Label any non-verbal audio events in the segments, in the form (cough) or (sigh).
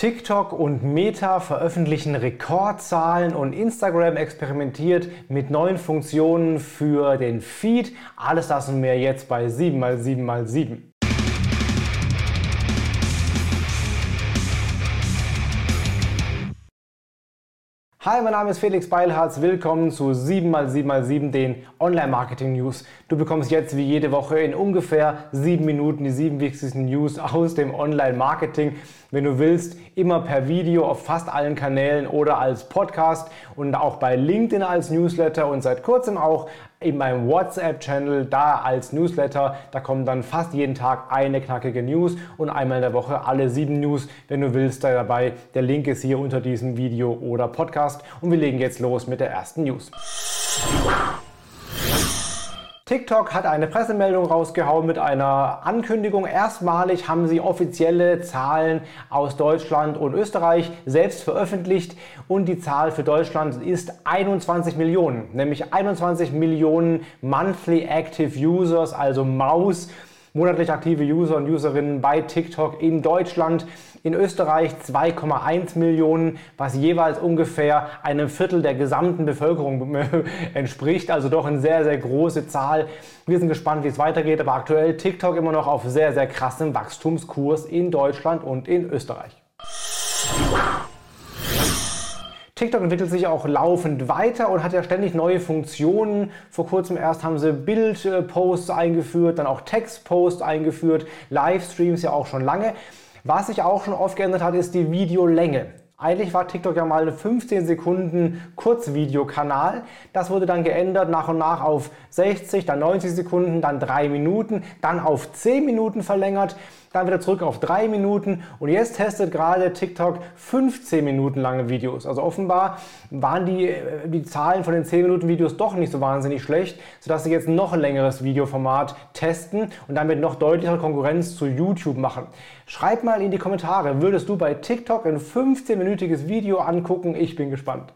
TikTok und Meta veröffentlichen Rekordzahlen und Instagram experimentiert mit neuen Funktionen für den Feed. Alles das und mehr jetzt bei 7x7x7. Hi, mein Name ist Felix Beilharz. Willkommen zu 7x7x7, den Online-Marketing-News. Du bekommst jetzt wie jede Woche in ungefähr sieben Minuten die sieben wichtigsten News aus dem Online-Marketing. Wenn du willst, immer per Video auf fast allen Kanälen oder als Podcast und auch bei LinkedIn als Newsletter und seit kurzem auch in meinem WhatsApp-Channel da als Newsletter. Da kommen dann fast jeden Tag eine knackige News und einmal in der Woche alle sieben News. Wenn du willst, da dabei. Der Link ist hier unter diesem Video oder Podcast. Und wir legen jetzt los mit der ersten News. TikTok hat eine Pressemeldung rausgehauen mit einer Ankündigung. Erstmalig haben sie offizielle Zahlen aus Deutschland und Österreich selbst veröffentlicht und die Zahl für Deutschland ist 21 Millionen, nämlich 21 Millionen Monthly Active Users, also Maus monatlich aktive User und Userinnen bei TikTok in Deutschland. In Österreich 2,1 Millionen, was jeweils ungefähr einem Viertel der gesamten Bevölkerung (laughs) entspricht. Also doch eine sehr, sehr große Zahl. Wir sind gespannt, wie es weitergeht, aber aktuell TikTok immer noch auf sehr, sehr krassem Wachstumskurs in Deutschland und in Österreich. TikTok entwickelt sich auch laufend weiter und hat ja ständig neue Funktionen. Vor kurzem erst haben sie Bildposts eingeführt, dann auch Textposts eingeführt, Livestreams ja auch schon lange. Was sich auch schon oft geändert hat, ist die Videolänge. Eigentlich war TikTok ja mal ein 15 Sekunden Kurzvideokanal. Das wurde dann geändert nach und nach auf 60, dann 90 Sekunden, dann 3 Minuten, dann auf 10 Minuten verlängert dann wieder zurück auf drei Minuten und jetzt testet gerade TikTok 15 Minuten lange Videos. Also offenbar waren die, äh, die Zahlen von den 10 Minuten Videos doch nicht so wahnsinnig schlecht, sodass sie jetzt noch ein längeres Videoformat testen und damit noch deutlichere Konkurrenz zu YouTube machen. Schreib mal in die Kommentare, würdest du bei TikTok ein 15-minütiges Video angucken? Ich bin gespannt.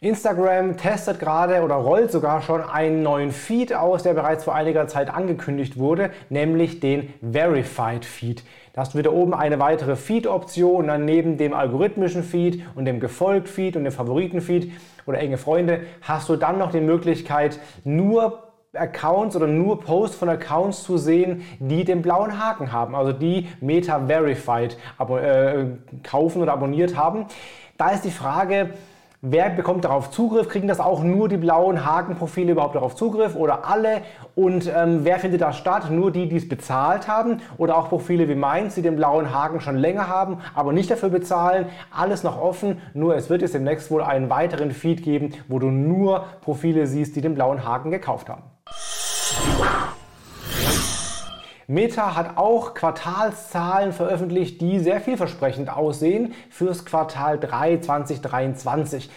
Instagram testet gerade oder rollt sogar schon einen neuen Feed aus, der bereits vor einiger Zeit angekündigt wurde, nämlich den Verified Feed. Da hast du wieder oben eine weitere Feed-Option dann neben dem algorithmischen Feed und dem Gefolgt-Feed und dem Favoriten-Feed oder enge Freunde hast du dann noch die Möglichkeit, nur Accounts oder nur Posts von Accounts zu sehen, die den blauen Haken haben, also die Meta Verified äh, kaufen oder abonniert haben. Da ist die Frage, Wer bekommt darauf Zugriff? Kriegen das auch nur die blauen Hakenprofile überhaupt darauf Zugriff oder alle? Und ähm, wer findet das statt? Nur die, die es bezahlt haben oder auch Profile wie meins, die den blauen Haken schon länger haben, aber nicht dafür bezahlen? Alles noch offen, nur es wird jetzt demnächst wohl einen weiteren Feed geben, wo du nur Profile siehst, die den blauen Haken gekauft haben. Meta hat auch Quartalszahlen veröffentlicht, die sehr vielversprechend aussehen fürs Quartal 3 2023.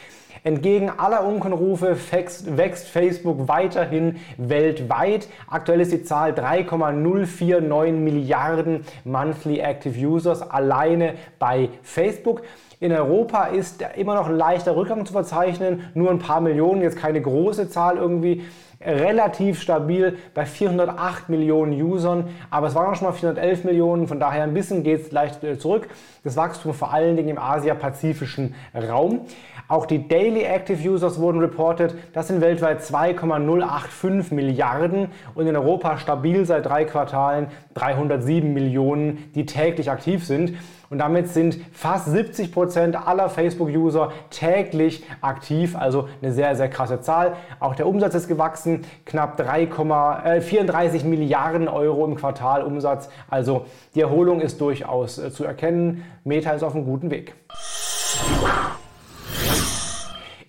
Entgegen aller Unkenrufe wächst Facebook weiterhin weltweit. Aktuell ist die Zahl 3,049 Milliarden Monthly Active Users alleine bei Facebook. In Europa ist immer noch ein leichter Rückgang zu verzeichnen, nur ein paar Millionen, jetzt keine große Zahl irgendwie relativ stabil bei 408 Millionen Usern, aber es waren auch schon mal 411 Millionen, von daher ein bisschen geht es leicht äh, zurück. Das Wachstum vor allen Dingen im Asia-Pazifischen Raum. Auch die Daily Active Users wurden reported. Das sind weltweit 2,085 Milliarden und in Europa stabil seit drei Quartalen 307 Millionen, die täglich aktiv sind. Und damit sind fast 70 Prozent aller Facebook-User täglich aktiv, also eine sehr, sehr krasse Zahl. Auch der Umsatz ist gewachsen, knapp 3,34 äh, Milliarden Euro im Quartal Umsatz. Also die Erholung ist durchaus äh, zu erkennen. Meta ist auf einem guten Weg.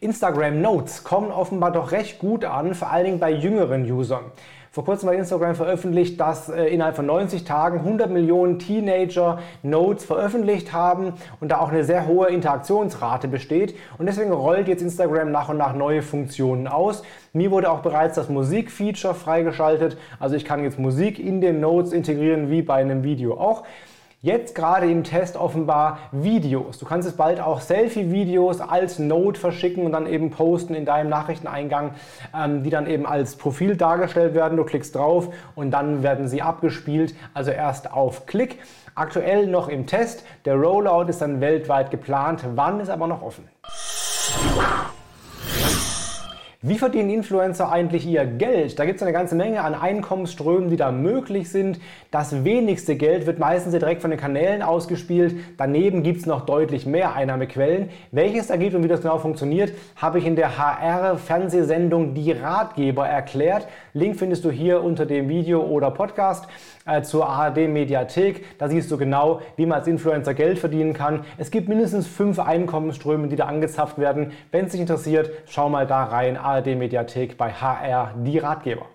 Instagram Notes kommen offenbar doch recht gut an, vor allen Dingen bei jüngeren Usern. Vor kurzem hat Instagram veröffentlicht, dass äh, innerhalb von 90 Tagen 100 Millionen Teenager Notes veröffentlicht haben und da auch eine sehr hohe Interaktionsrate besteht. Und deswegen rollt jetzt Instagram nach und nach neue Funktionen aus. Mir wurde auch bereits das Musikfeature freigeschaltet. Also ich kann jetzt Musik in den Notes integrieren, wie bei einem Video auch. Jetzt gerade im Test offenbar Videos. Du kannst es bald auch Selfie-Videos als Note verschicken und dann eben posten in deinem Nachrichteneingang, ähm, die dann eben als Profil dargestellt werden. Du klickst drauf und dann werden sie abgespielt, also erst auf Klick. Aktuell noch im Test. Der Rollout ist dann weltweit geplant. Wann ist aber noch offen. Wie verdienen Influencer eigentlich ihr Geld? Da gibt es eine ganze Menge an Einkommensströmen, die da möglich sind. Das wenigste Geld wird meistens direkt von den Kanälen ausgespielt. Daneben gibt es noch deutlich mehr Einnahmequellen. Welches da gibt und wie das genau funktioniert, habe ich in der HR-Fernsehsendung Die Ratgeber erklärt. Link findest du hier unter dem Video oder Podcast äh, zur ARD Mediathek. Da siehst du genau, wie man als Influencer Geld verdienen kann. Es gibt mindestens fünf Einkommensströme, die da angezapft werden. Wenn es dich interessiert, schau mal da rein. ARD Mediathek bei HR, die Ratgeber.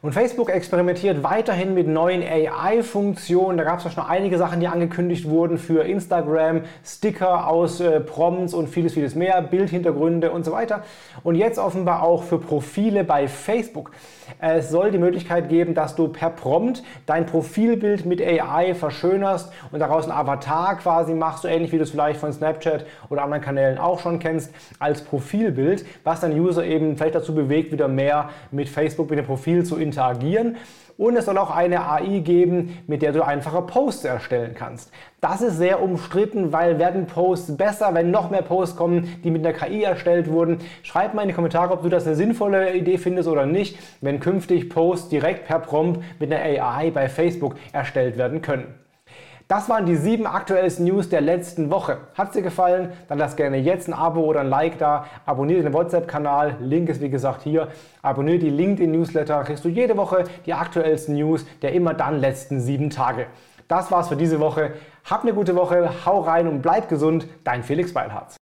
Und Facebook experimentiert weiterhin mit neuen AI-Funktionen. Da gab es ja schon einige Sachen, die angekündigt wurden für Instagram, Sticker aus äh, Prompts und vieles, vieles mehr, Bildhintergründe und so weiter. Und jetzt offenbar auch für Profile bei Facebook. Es soll die Möglichkeit geben, dass du per Prompt dein Profilbild mit AI verschönerst und daraus ein Avatar quasi machst, so ähnlich wie du es vielleicht von Snapchat oder anderen Kanälen auch schon kennst, als Profilbild, was dein User eben vielleicht dazu bewegt, wieder mehr mit Facebook, mit dem Profil zu interagieren. Und es soll auch eine AI geben, mit der du einfache Posts erstellen kannst. Das ist sehr umstritten, weil werden Posts besser, wenn noch mehr Posts kommen, die mit einer KI erstellt wurden. Schreib mal in die Kommentare, ob du das eine sinnvolle Idee findest oder nicht, wenn künftig Posts direkt per Prompt mit einer AI bei Facebook erstellt werden können. Das waren die sieben aktuellsten News der letzten Woche. Hat es dir gefallen? Dann lass gerne jetzt ein Abo oder ein Like da. Abonniere den WhatsApp-Kanal. Link ist wie gesagt hier. Abonniere die LinkedIn-Newsletter. Kriegst du jede Woche die aktuellsten News der immer dann letzten sieben Tage. Das war's für diese Woche. Hab eine gute Woche. Hau rein und bleib gesund. Dein Felix Beilharz.